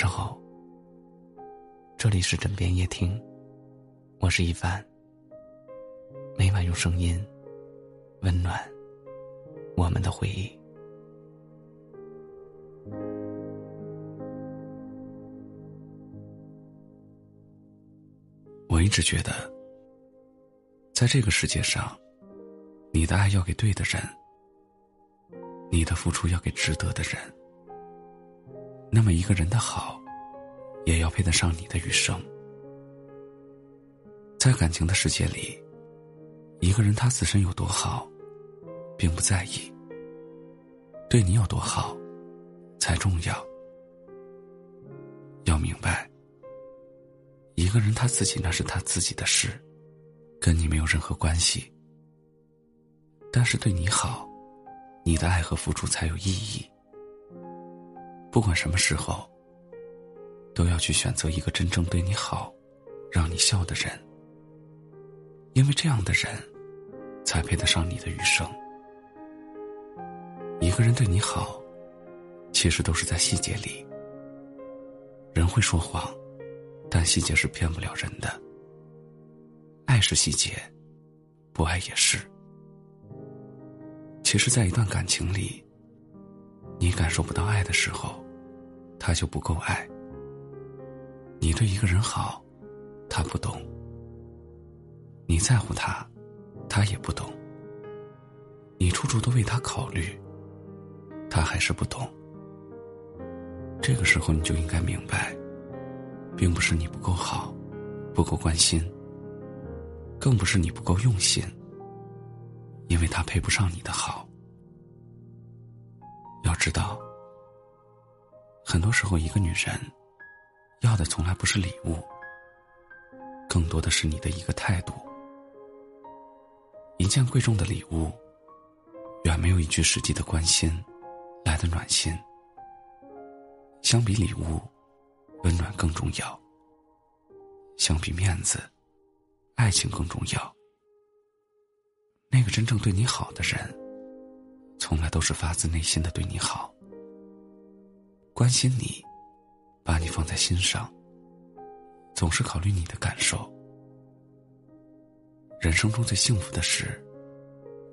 上好，这里是枕边夜听，我是一凡。每晚用声音温暖我们的回忆。我一直觉得，在这个世界上，你的爱要给对的人，你的付出要给值得的人。那么，一个人的好，也要配得上你的余生。在感情的世界里，一个人他自身有多好，并不在意；对你有多好，才重要。要明白，一个人他自己那是他自己的事，跟你没有任何关系。但是对你好，你的爱和付出才有意义。不管什么时候，都要去选择一个真正对你好、让你笑的人，因为这样的人，才配得上你的余生。一个人对你好，其实都是在细节里。人会说谎，但细节是骗不了人的。爱是细节，不爱也是。其实，在一段感情里。你感受不到爱的时候，他就不够爱。你对一个人好，他不懂；你在乎他，他也不懂。你处处都为他考虑，他还是不懂。这个时候你就应该明白，并不是你不够好，不够关心，更不是你不够用心，因为他配不上你的好。要知道，很多时候，一个女人要的从来不是礼物，更多的是你的一个态度。一件贵重的礼物，远没有一句实际的关心来的暖心。相比礼物，温暖更重要；相比面子，爱情更重要。那个真正对你好的人。从来都是发自内心的对你好，关心你，把你放在心上，总是考虑你的感受。人生中最幸福的事，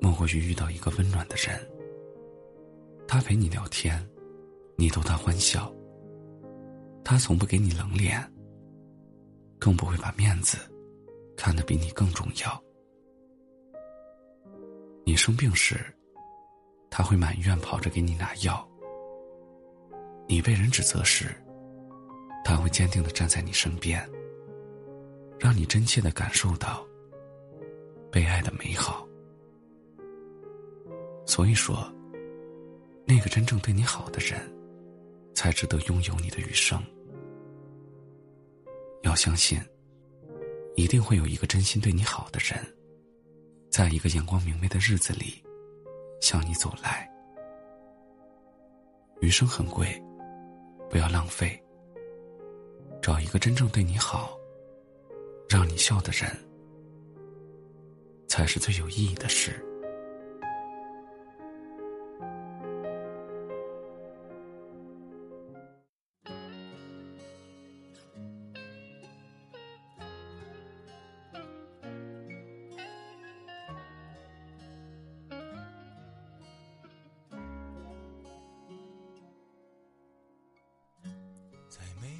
莫过于遇到一个温暖的人。他陪你聊天，你逗他欢笑。他从不给你冷脸，更不会把面子看得比你更重要。你生病时。他会满医院跑着给你拿药。你被人指责时，他会坚定的站在你身边，让你真切的感受到被爱的美好。所以说，那个真正对你好的人，才值得拥有你的余生。要相信，一定会有一个真心对你好的人，在一个阳光明媚的日子里。向你走来，余生很贵，不要浪费。找一个真正对你好、让你笑的人，才是最有意义的事。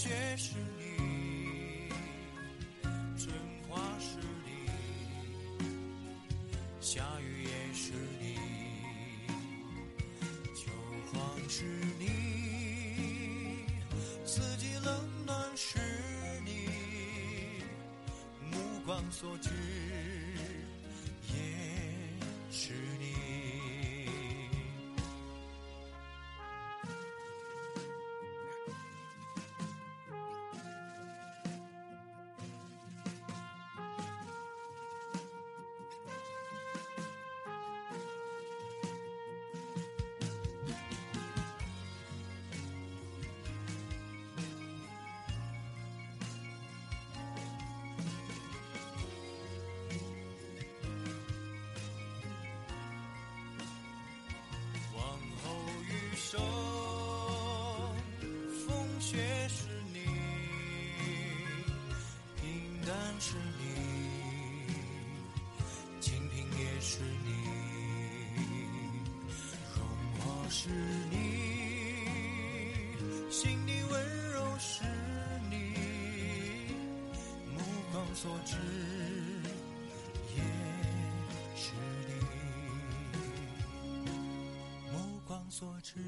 雪是你，春花是你，下雨也是你，秋黄是你，四季冷暖是你，目光所至。是你，清贫也是你，荣华是你，心底温柔是你，目光所至也是你。目光所至。